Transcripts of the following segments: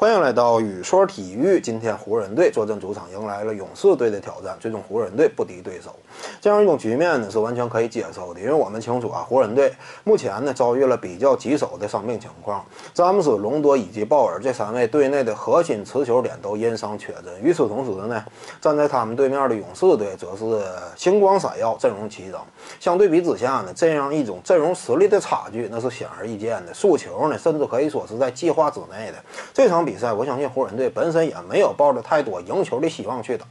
欢迎来到宇说体育。今天湖人队坐镇主场，迎来了勇士队的挑战。最终湖人队不敌对手，这样一种局面呢是完全可以接受的。因为我们清楚啊，湖人队目前呢遭遇了比较棘手的伤病情况，詹姆斯、隆多以及鲍尔这三位队内的核心持球点都因伤缺阵。与此同时呢，站在他们对面的勇士队则是星光闪耀，阵容齐整。相对比之下呢，这样一种阵容实力的差距那是显而易见的。输球呢，甚至可以说是在计划之内的。这场比赛，我相信湖人队本身也没有抱着太多赢球的希望去打，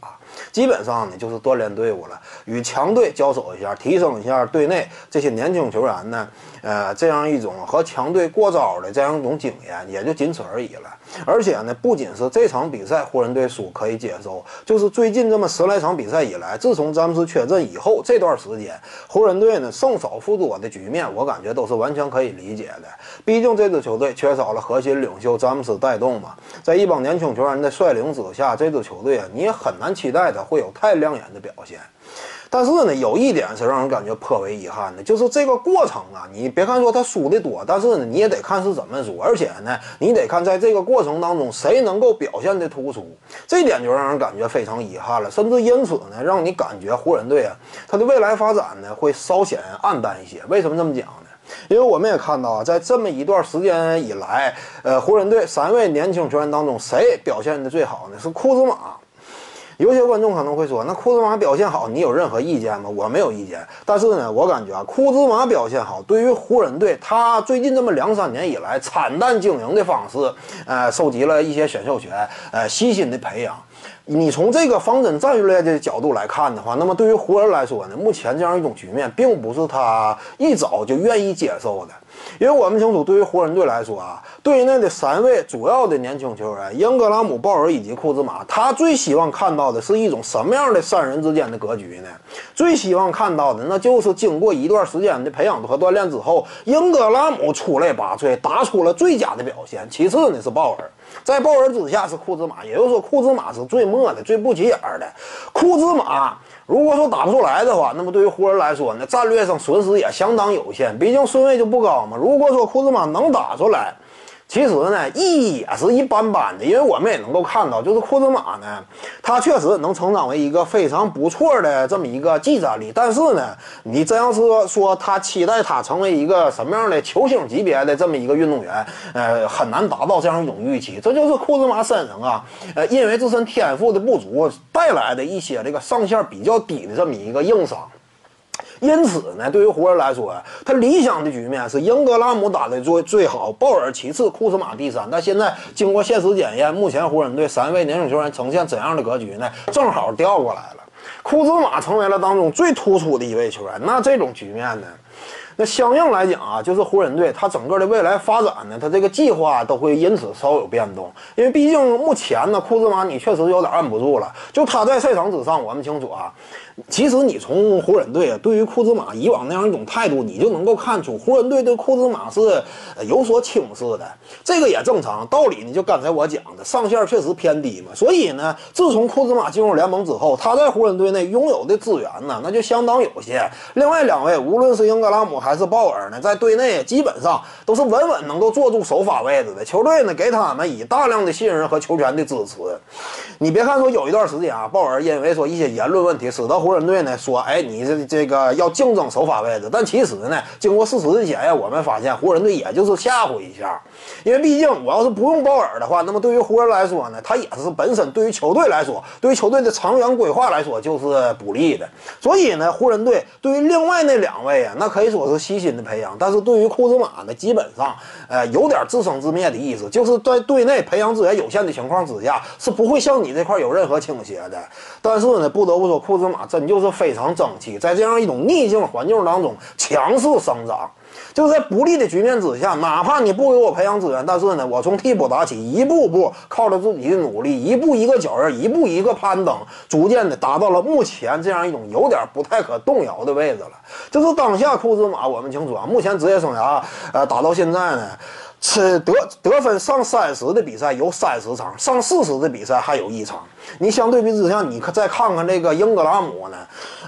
基本上呢就是锻炼队伍了，与强队交手一下，提升一下队内这些年轻球员呢，呃，这样一种和强队过招的这样一种经验，也就仅此而已了。而且呢，不仅是这场比赛湖人队输可以接受，就是最近这么十来场比赛以来，自从詹姆斯缺阵以后这段时间，湖人队呢胜少负多的局面，我感觉都是完全可以理解的。毕竟这支球队缺少了核心领袖詹姆斯带动嘛。在一帮年轻球员的率领之下，这支球队啊，你也很难期待他会有太亮眼的表现。但是呢，有一点是让人感觉颇为遗憾的，就是这个过程啊，你别看说他输的多，但是呢，你也得看是怎么输，而且呢，你得看在这个过程当中谁能够表现的突出，这点就让人感觉非常遗憾了，甚至因此呢，让你感觉湖人队啊，他的未来发展呢会稍显暗淡一些。为什么这么讲呢？因为我们也看到啊，在这么一段时间以来，呃，湖人队三位年轻球员当中，谁表现的最好呢？是库兹马。有些观众可能会说，那库兹马表现好，你有任何意见吗？我没有意见。但是呢，我感觉啊，库兹马表现好，对于湖人队，他最近这么两三年以来惨淡经营的方式，呃，收集了一些选秀权，呃，悉心的培养。你从这个方针战略的角度来看的话，那么对于湖人来说呢，目前这样一种局面，并不是他一早就愿意接受的。因为我们清楚，对于湖人队来说啊，队内的三位主要的年轻球员英格拉姆、鲍尔以及库兹马，他最希望看到的是一种什么样的三人之间的格局呢？最希望看到的，那就是经过一段时间的培养和锻炼之后，英格拉姆出类拔萃，打出了最佳的表现。其次呢是鲍尔，在鲍尔之下是库兹马，也就是说库兹马是最末的、最不起眼的。库兹马。如果说打不出来的话，那么对于湖人来说呢，战略上损失也相当有限，毕竟顺位就不高嘛。如果说库兹马能打出来，其实呢，意义也是一般般的，因为我们也能够看到，就是库兹马呢，他确实能成长为一个非常不错的这么一个技战力。但是呢，你真要是说他期待他成为一个什么样的球星级别的这么一个运动员，呃，很难达到这样一种预期。这就是库兹马身上啊，呃，因为自身天赋的不足带来的一些这个上限比较低的这么一个硬伤。因此呢，对于湖人来说，他理想的局面是英格拉姆打的最最好，鲍尔其次，库兹马第三。但现在经过现实检验，目前湖人队三位年轻球员呈现怎样的格局呢？正好调过来了，库兹马成为了当中最突出的一位球员。那这种局面呢？那相应来讲啊，就是湖人队他整个的未来发展呢，他这个计划都会因此稍有变动。因为毕竟目前呢，库兹马你确实有点按不住了。就他在赛场之上，我们清楚啊。其实你从湖人队啊，对于库兹马以往那样一种态度，你就能够看出湖人队对库兹马是有所轻视的。这个也正常，道理呢就刚才我讲的，上限确实偏低嘛。所以呢，自从库兹马进入联盟之后，他在湖人队内拥有的资源呢，那就相当有限。另外两位，无论是应该格拉姆还是鲍尔呢，在队内基本上都是稳稳能够坐住首发位置的。球队呢，给他们以大量的信任和球权的支持。你别看说有一段时间啊，鲍尔因为说一些言论问题，使得湖人队呢说，哎，你这这个要竞争首发位置，但其实呢，经过事实的检验，我们发现湖人队也就是吓唬一下，因为毕竟我要是不用鲍尔的话，那么对于湖人来说呢，他也是本身对于球队来说，对于球队的长远规划来说就是不利的。所以呢，湖人队对于另外那两位啊，那可可以说是悉心的培养，但是对于库兹马呢，基本上呃有点自生自灭的意思，就是在队内培养资源有限的情况之下，是不会向你这块有任何倾斜的。但是呢，不得不说，库兹马真就是非常争气，在这样一种逆境环境当中强势生长。就是在不利的局面之下，哪怕你不给我培养资源，但是呢，我从替补打起，一步步靠着自己的努力，一步一个脚印，一步一个攀登，逐渐的达到了目前这样一种有点不太可动摇的位置了。就是当下库兹马，我们清楚啊，目前职业生涯呃打到现在呢。是得得分上三十的比赛有三十场，上四十的比赛还有一场。你相对比之下，你可再看看这个英格拉姆呢？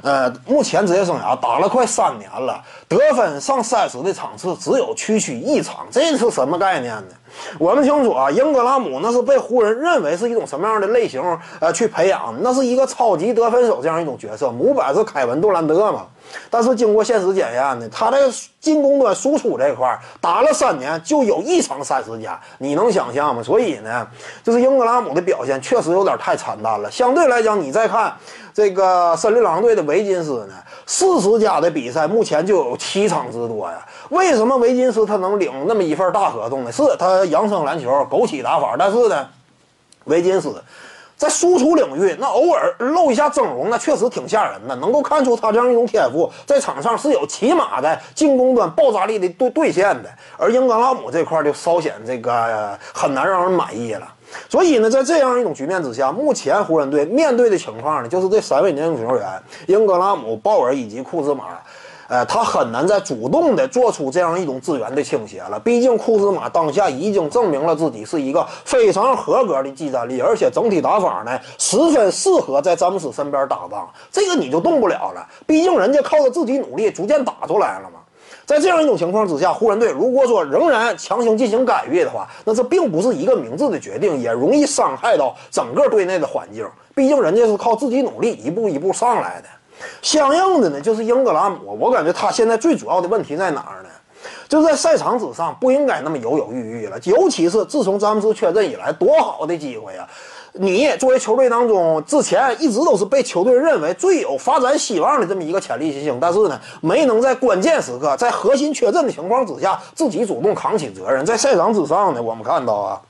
呃，目前职业生涯打了快三年了，得分上三十的场次只有区区一场，这是什么概念呢？我们清楚啊，英格拉姆那是被湖人认为是一种什么样的类型呃去培养？那是一个超级得分手这样一种角色。模板是凯文杜兰特嘛？但是经过现实检验呢，他在进攻端输出这块打了三年就有一场三十加，你能想象吗？所以呢，就是英格拉姆的表现确实有点太惨淡了。相对来讲，你再看这个森林狼队的维金斯呢，四十加的比赛目前就有七场之多呀。为什么维金斯他能领那么一份大合同呢？是他扬声篮球枸杞打法，但是呢，维金斯。在输出领域，那偶尔露一下峥嵘，那确实挺吓人的。能够看出他这样一种天赋，在场上是有起码的进攻端爆炸力的兑兑现的。而英格拉姆这块就稍显这个很难让人满意了。所以呢，在这样一种局面之下，目前湖人队面对的情况呢，就是这三位年轻球员英格拉姆、鲍尔以及库兹马。呃，他很难再主动的做出这样一种资源的倾斜了。毕竟库兹马当下已经证明了自己是一个非常合格的技战力，而且整体打法呢十分适合在詹姆斯身边搭档。这个你就动不了了。毕竟人家靠着自己努力逐渐打出来了嘛。在这样一种情况之下，湖人队如果说仍然强行进行干预的话，那这并不是一个明智的决定，也容易伤害到整个队内的环境。毕竟人家是靠自己努力一步一步上来的。相应的呢，就是英格拉姆，我感觉他现在最主要的问题在哪儿呢？就在赛场之上不应该那么犹犹豫豫了，尤其是自从詹姆斯缺阵以来，多好的机会啊！你作为球队当中之前一直都是被球队认为最有发展希望的这么一个潜力新星，但是呢，没能在关键时刻，在核心缺阵的情况之下，自己主动扛起责任。在赛场之上呢，我们看到啊。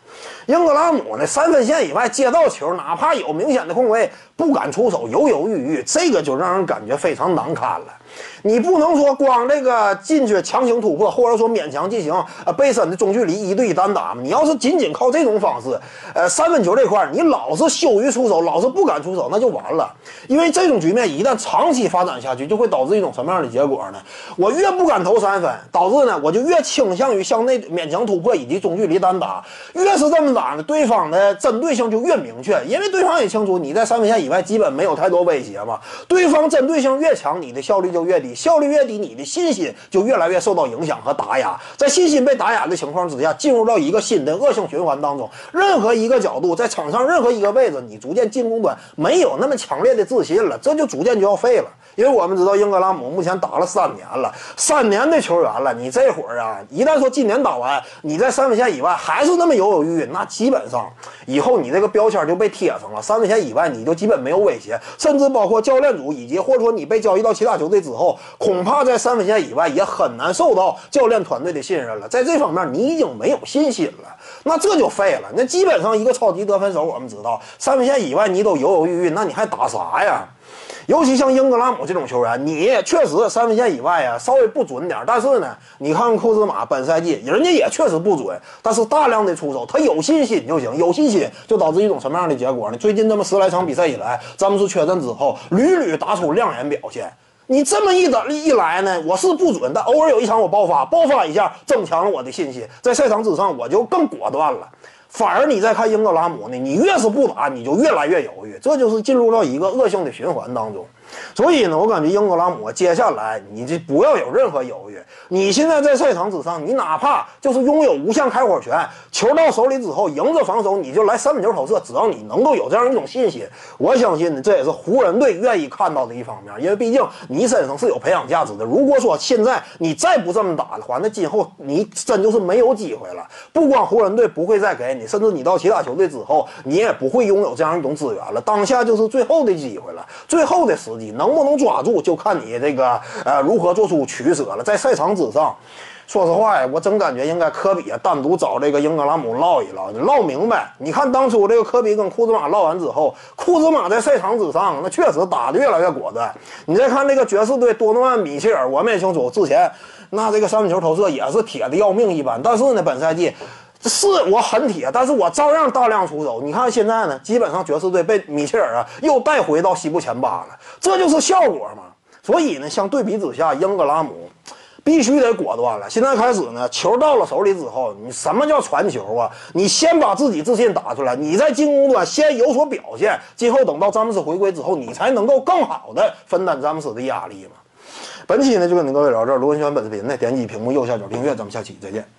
英格拉姆呢？三分线以外接到球，哪怕有明显的空位，不敢出手，犹犹豫豫，这个就让人感觉非常难堪了。你不能说光这个进去强行突破，或者说勉强进行呃背身的中距离一对一单打？你要是仅仅靠这种方式，呃，三分球这块你老是羞于出手，老是不敢出手，那就完了。因为这种局面一旦长期发展下去，就会导致一种什么样的结果呢？我越不敢投三分，导致呢我就越倾向于向内勉强突破以及中距离单打。越是这么打的，对方的针对性就越明确，因为对方也清楚你在三分线以外基本没有太多威胁嘛。对方针对性越强，你的效率就越低。效率越低，你的信心就越来越受到影响和打压。在信心被打压的情况之下，进入到一个新的恶性循环当中。任何一个角度，在场上任何一个位置，你逐渐进攻端没有那么强烈的自信了，这就逐渐就要废了。因为我们知道英格拉姆目前打了三年了，三年的球员了，你这会儿啊，一旦说今年打完，你在三分线以外还是那么犹犹豫那基本上以后你这个标签就被贴上了。三分线以外你就基本没有威胁，甚至包括教练组以及或者说你被交易到其他球队之后，恐怕在三分线以外也很难受到教练团队的信任了。在这方面你已经没有信心了，那这就废了。那基本上一个超级得分手，我们知道三分线以外你都犹犹豫豫，那你还打啥呀？尤其像英格拉姆这种球员，你确实三分线以外啊稍微不准点，但是呢，你看库兹马本赛季人家也确实不准，但是大量的出手，他有信心就行，有信心就导致一种什么样的结果呢？最近这么十来场比赛以来，詹姆斯缺阵之后，屡屡打出亮眼表现。你这么一等一来呢，我是不准，但偶尔有一场我爆发，爆发一下增强了我的信心，在赛场之上我就更果断了。反而你再看英格拉姆呢，你越是不打，你就越来越犹豫，这就是进入到一个恶性的循环当中。所以呢，我感觉英格拉姆接下来你这不要有任何犹豫。你现在在赛场之上，你哪怕就是拥有无限开火权，球到手里之后，迎着防守你就来三分球投射，只要你能够有这样一种信心，我相信呢，这也是湖人队愿意看到的一方面。因为毕竟你身上是有培养价值的。如果说现在你再不这么打的话，那今后你真就是没有机会了。不光湖人队不会再给你，甚至你到其他球队之后，你也不会拥有这样一种资源了。当下就是最后的机会了，最后的时机能不能抓住，就看你这个呃如何做出取舍了。在赛场之上，说实话呀，我真感觉应该科比啊单独找这个英格拉姆唠一唠，唠明白。你看当初这个科比跟库兹马唠完之后，库兹马在赛场之上那确实打得越来越果断。你再看这个爵士队多诺万米切尔，我们也清楚之前那这个三分球投射也是铁的要命一般，但是呢本赛季是我很铁，但是我照样大量出手。你看现在呢，基本上爵士队被米切尔啊又带回到西部前八了，这就是效果嘛。所以呢，相对比之下，英格拉姆。必须得果断了。现在开始呢，球到了手里之后，你什么叫传球啊？你先把自己自信打出来，你在进攻端先有所表现，今后等到詹姆斯回归之后，你才能够更好的分担詹姆斯的压力嘛。本期呢就跟您各位聊这儿，如果喜欢本视频呢，点击屏幕右下角订阅，咱们下期再见。